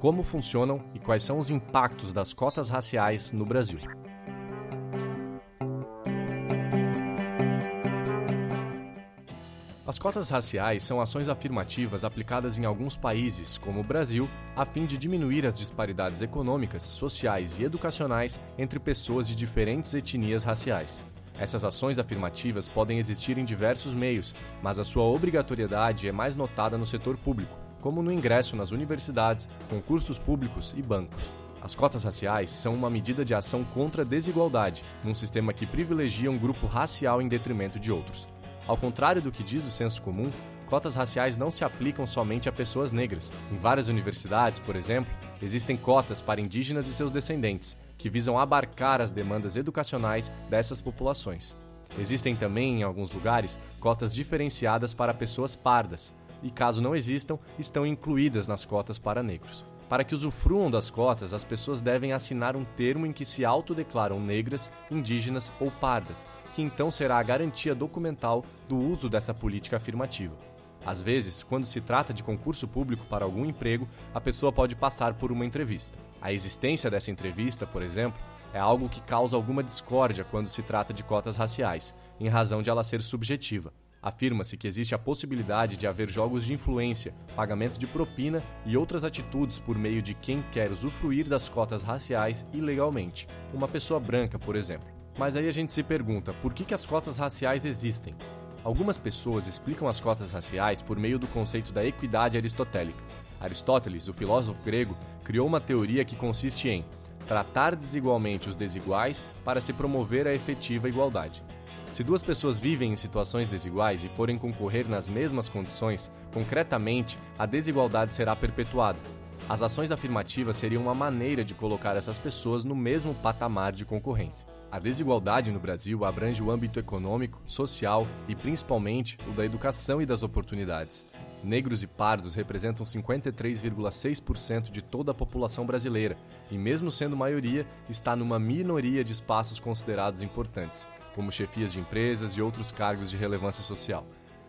como funcionam e quais são os impactos das cotas raciais no Brasil. As cotas raciais são ações afirmativas aplicadas em alguns países, como o Brasil, a fim de diminuir as disparidades econômicas, sociais e educacionais entre pessoas de diferentes etnias raciais. Essas ações afirmativas podem existir em diversos meios, mas a sua obrigatoriedade é mais notada no setor público, como no ingresso nas universidades, concursos públicos e bancos. As cotas raciais são uma medida de ação contra a desigualdade, num sistema que privilegia um grupo racial em detrimento de outros. Ao contrário do que diz o senso comum, cotas raciais não se aplicam somente a pessoas negras. Em várias universidades, por exemplo, existem cotas para indígenas e seus descendentes, que visam abarcar as demandas educacionais dessas populações. Existem também, em alguns lugares, cotas diferenciadas para pessoas pardas, e caso não existam, estão incluídas nas cotas para negros. Para que usufruam das cotas, as pessoas devem assinar um termo em que se autodeclaram negras, indígenas ou pardas, que então será a garantia documental do uso dessa política afirmativa. Às vezes, quando se trata de concurso público para algum emprego, a pessoa pode passar por uma entrevista. A existência dessa entrevista, por exemplo, é algo que causa alguma discórdia quando se trata de cotas raciais, em razão de ela ser subjetiva. Afirma-se que existe a possibilidade de haver jogos de influência, pagamento de propina e outras atitudes por meio de quem quer usufruir das cotas raciais ilegalmente, uma pessoa branca, por exemplo. Mas aí a gente se pergunta, por que, que as cotas raciais existem? Algumas pessoas explicam as cotas raciais por meio do conceito da equidade aristotélica. Aristóteles, o filósofo grego, criou uma teoria que consiste em tratar desigualmente os desiguais para se promover a efetiva igualdade. Se duas pessoas vivem em situações desiguais e forem concorrer nas mesmas condições, concretamente, a desigualdade será perpetuada. As ações afirmativas seriam uma maneira de colocar essas pessoas no mesmo patamar de concorrência. A desigualdade no Brasil abrange o âmbito econômico, social e principalmente o da educação e das oportunidades. Negros e pardos representam 53,6% de toda a população brasileira e, mesmo sendo maioria, está numa minoria de espaços considerados importantes, como chefias de empresas e outros cargos de relevância social.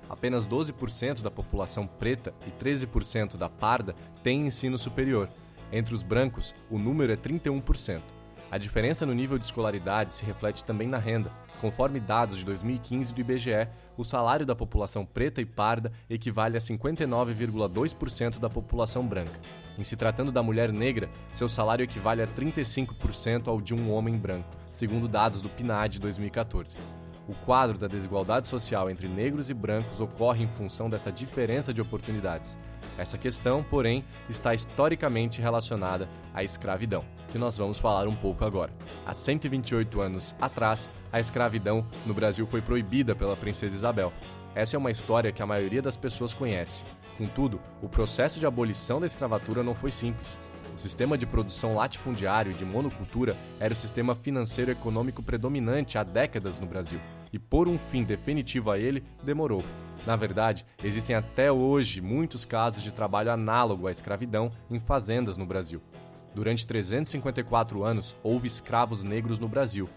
Apenas 12% da população preta e 13% da parda têm ensino superior. Entre os brancos, o número é 31%. A diferença no nível de escolaridade se reflete também na renda. Conforme dados de 2015 do IBGE, o salário da população preta e parda equivale a 59,2% da população branca. Em se tratando da mulher negra, seu salário equivale a 35% ao de um homem branco, segundo dados do PNAD de 2014. O quadro da desigualdade social entre negros e brancos ocorre em função dessa diferença de oportunidades. Essa questão, porém, está historicamente relacionada à escravidão, que nós vamos falar um pouco agora. Há 128 anos atrás, a escravidão no Brasil foi proibida pela princesa Isabel. Essa é uma história que a maioria das pessoas conhece. Contudo, o processo de abolição da escravatura não foi simples. O sistema de produção latifundiário e de monocultura era o sistema financeiro econômico predominante há décadas no Brasil, e por um fim definitivo a ele, demorou. Na verdade, existem até hoje muitos casos de trabalho análogo à escravidão em fazendas no Brasil. Durante 354 anos, houve escravos negros no Brasil.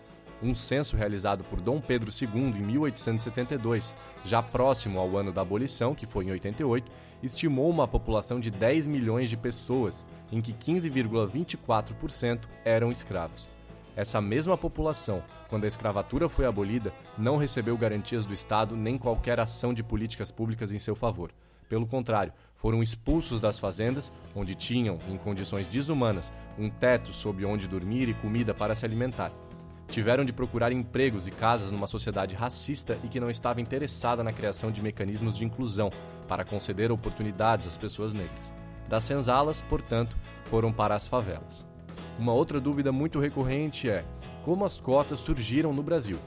Um censo realizado por Dom Pedro II em 1872, já próximo ao ano da abolição, que foi em 88, estimou uma população de 10 milhões de pessoas, em que 15,24% eram escravos. Essa mesma população, quando a escravatura foi abolida, não recebeu garantias do Estado nem qualquer ação de políticas públicas em seu favor. Pelo contrário, foram expulsos das fazendas, onde tinham, em condições desumanas, um teto sob onde dormir e comida para se alimentar. Tiveram de procurar empregos e casas numa sociedade racista e que não estava interessada na criação de mecanismos de inclusão para conceder oportunidades às pessoas negras. Das senzalas, portanto, foram para as favelas. Uma outra dúvida muito recorrente é: como as cotas surgiram no Brasil?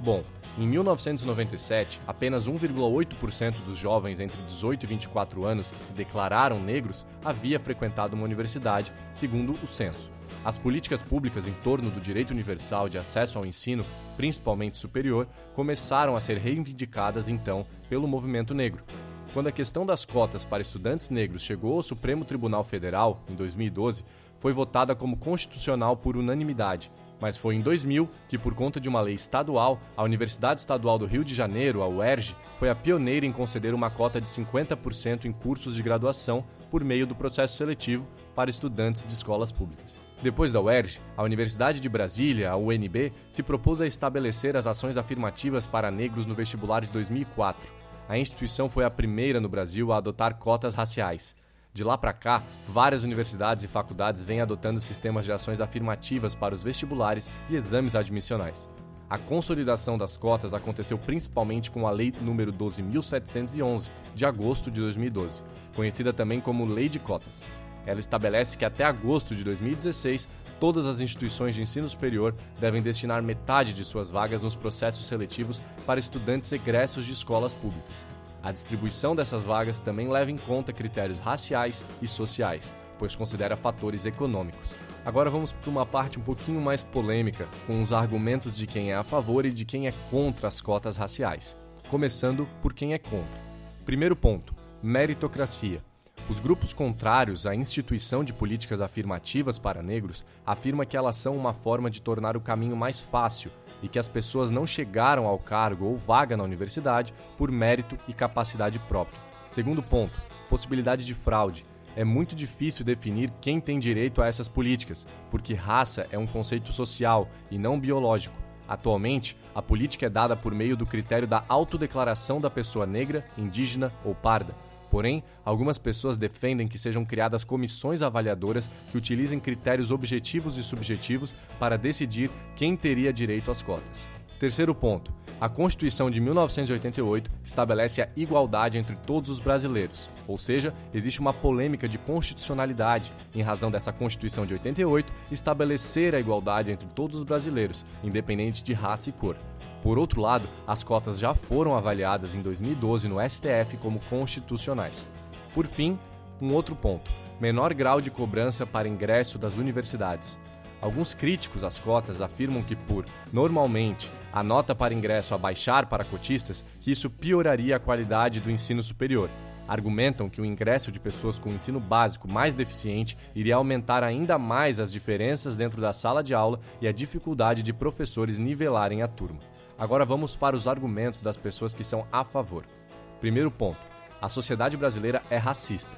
Bom, em 1997, apenas 1,8% dos jovens entre 18 e 24 anos que se declararam negros havia frequentado uma universidade, segundo o censo. As políticas públicas em torno do direito universal de acesso ao ensino, principalmente superior, começaram a ser reivindicadas então pelo movimento negro. Quando a questão das cotas para estudantes negros chegou ao Supremo Tribunal Federal, em 2012, foi votada como constitucional por unanimidade, mas foi em 2000 que, por conta de uma lei estadual, a Universidade Estadual do Rio de Janeiro, a UERJ, foi a pioneira em conceder uma cota de 50% em cursos de graduação por meio do processo seletivo para estudantes de escolas públicas. Depois da UERJ, a Universidade de Brasília, a UNB, se propôs a estabelecer as ações afirmativas para negros no vestibular de 2004. A instituição foi a primeira no Brasil a adotar cotas raciais. De lá para cá, várias universidades e faculdades vêm adotando sistemas de ações afirmativas para os vestibulares e exames admissionais. A consolidação das cotas aconteceu principalmente com a Lei nº 12.711, de agosto de 2012, conhecida também como Lei de Cotas. Ela estabelece que até agosto de 2016, todas as instituições de ensino superior devem destinar metade de suas vagas nos processos seletivos para estudantes egressos de escolas públicas. A distribuição dessas vagas também leva em conta critérios raciais e sociais, pois considera fatores econômicos. Agora vamos para uma parte um pouquinho mais polêmica, com os argumentos de quem é a favor e de quem é contra as cotas raciais. Começando por quem é contra. Primeiro ponto: meritocracia. Os grupos contrários à instituição de políticas afirmativas para negros afirmam que elas são uma forma de tornar o caminho mais fácil e que as pessoas não chegaram ao cargo ou vaga na universidade por mérito e capacidade própria. Segundo ponto, possibilidade de fraude. É muito difícil definir quem tem direito a essas políticas, porque raça é um conceito social e não biológico. Atualmente, a política é dada por meio do critério da autodeclaração da pessoa negra, indígena ou parda. Porém, algumas pessoas defendem que sejam criadas comissões avaliadoras que utilizem critérios objetivos e subjetivos para decidir quem teria direito às cotas. Terceiro ponto. A Constituição de 1988 estabelece a igualdade entre todos os brasileiros, ou seja, existe uma polêmica de constitucionalidade em razão dessa Constituição de 88 estabelecer a igualdade entre todos os brasileiros, independente de raça e cor. Por outro lado, as cotas já foram avaliadas em 2012 no STF como constitucionais. Por fim, um outro ponto: menor grau de cobrança para ingresso das universidades. Alguns críticos às cotas afirmam que, por, normalmente, a nota para ingresso abaixar para cotistas, que isso pioraria a qualidade do ensino superior. Argumentam que o ingresso de pessoas com ensino básico mais deficiente iria aumentar ainda mais as diferenças dentro da sala de aula e a dificuldade de professores nivelarem a turma. Agora vamos para os argumentos das pessoas que são a favor. Primeiro ponto: a sociedade brasileira é racista.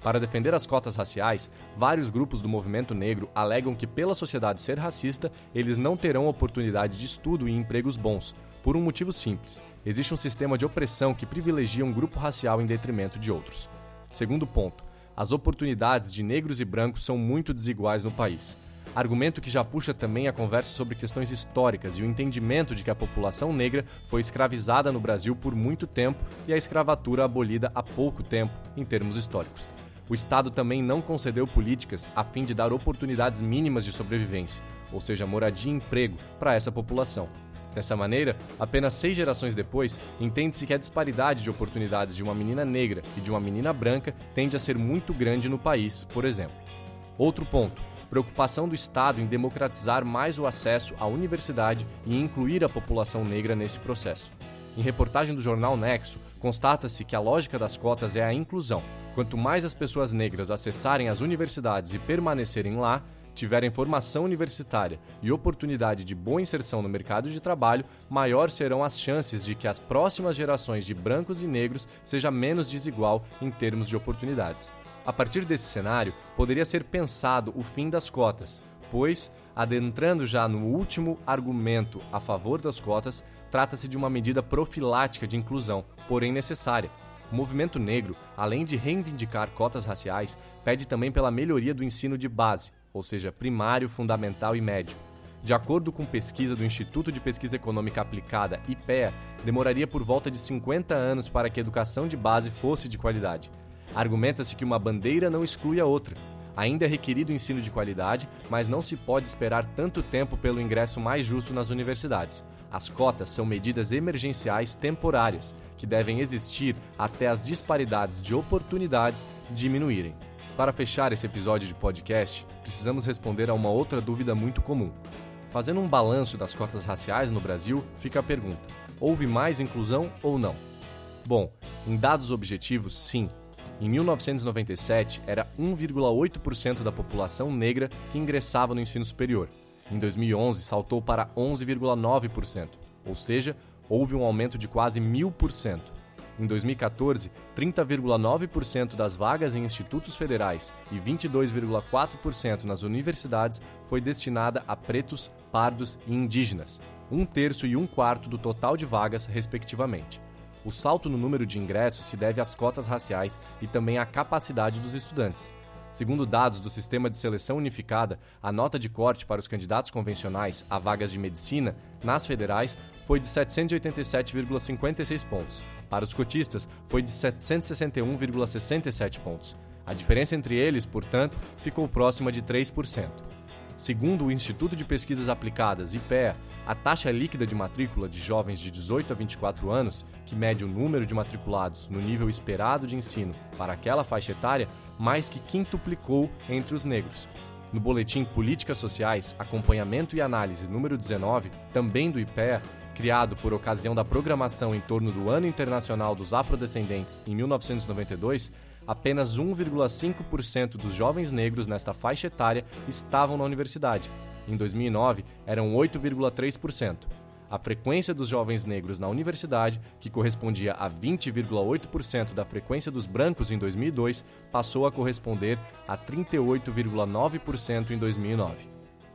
Para defender as cotas raciais, vários grupos do movimento negro alegam que, pela sociedade ser racista, eles não terão oportunidade de estudo e empregos bons, por um motivo simples: existe um sistema de opressão que privilegia um grupo racial em detrimento de outros. Segundo ponto: as oportunidades de negros e brancos são muito desiguais no país argumento que já puxa também a conversa sobre questões históricas e o entendimento de que a população negra foi escravizada no Brasil por muito tempo e a escravatura abolida há pouco tempo, em termos históricos. O Estado também não concedeu políticas a fim de dar oportunidades mínimas de sobrevivência, ou seja, moradia e emprego, para essa população. Dessa maneira, apenas seis gerações depois, entende-se que a disparidade de oportunidades de uma menina negra e de uma menina branca tende a ser muito grande no país, por exemplo. Outro ponto: preocupação do Estado em democratizar mais o acesso à universidade e incluir a população negra nesse processo. Em reportagem do jornal Nexo, constata-se que a lógica das cotas é a inclusão. Quanto mais as pessoas negras acessarem as universidades e permanecerem lá, tiverem formação universitária e oportunidade de boa inserção no mercado de trabalho, maior serão as chances de que as próximas gerações de brancos e negros seja menos desigual em termos de oportunidades. A partir desse cenário, poderia ser pensado o fim das cotas, pois, adentrando já no último argumento a favor das cotas, trata-se de uma medida profilática de inclusão, porém necessária. O movimento negro, além de reivindicar cotas raciais, pede também pela melhoria do ensino de base, ou seja, primário, fundamental e médio. De acordo com pesquisa do Instituto de Pesquisa Econômica Aplicada, IPEA, demoraria por volta de 50 anos para que a educação de base fosse de qualidade. Argumenta-se que uma bandeira não exclui a outra. Ainda é requerido ensino de qualidade, mas não se pode esperar tanto tempo pelo ingresso mais justo nas universidades. As cotas são medidas emergenciais temporárias, que devem existir até as disparidades de oportunidades diminuírem. Para fechar esse episódio de podcast, precisamos responder a uma outra dúvida muito comum. Fazendo um balanço das cotas raciais no Brasil, fica a pergunta: houve mais inclusão ou não? Bom, em dados objetivos, sim. Em 1997, era 1,8% da população negra que ingressava no ensino superior. Em 2011, saltou para 11,9%, ou seja, houve um aumento de quase 1000%. Em 2014, 30,9% das vagas em institutos federais e 22,4% nas universidades foi destinada a pretos, pardos e indígenas, um terço e um quarto do total de vagas, respectivamente. O salto no número de ingressos se deve às cotas raciais e também à capacidade dos estudantes, Segundo dados do Sistema de Seleção Unificada, a nota de corte para os candidatos convencionais a vagas de medicina nas federais foi de 787,56 pontos. Para os cotistas, foi de 761,67 pontos. A diferença entre eles, portanto, ficou próxima de 3%. Segundo o Instituto de Pesquisas Aplicadas, IPEA, a taxa líquida de matrícula de jovens de 18 a 24 anos, que mede o número de matriculados no nível esperado de ensino para aquela faixa etária, mais que quintuplicou entre os negros. No boletim Políticas Sociais, Acompanhamento e Análise número 19, também do IPEA, criado por ocasião da programação em torno do Ano Internacional dos Afrodescendentes em 1992, apenas 1,5% dos jovens negros nesta faixa etária estavam na universidade. Em 2009, eram 8,3% a frequência dos jovens negros na universidade, que correspondia a 20,8% da frequência dos brancos em 2002, passou a corresponder a 38,9% em 2009.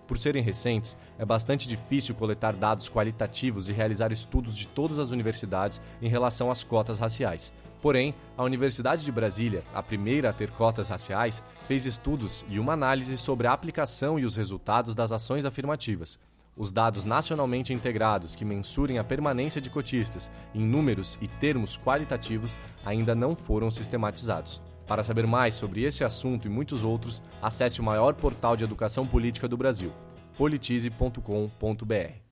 Por serem recentes, é bastante difícil coletar dados qualitativos e realizar estudos de todas as universidades em relação às cotas raciais. Porém, a Universidade de Brasília, a primeira a ter cotas raciais, fez estudos e uma análise sobre a aplicação e os resultados das ações afirmativas. Os dados nacionalmente integrados que mensurem a permanência de cotistas em números e termos qualitativos ainda não foram sistematizados. Para saber mais sobre esse assunto e muitos outros, acesse o maior portal de educação política do Brasil, politize.com.br.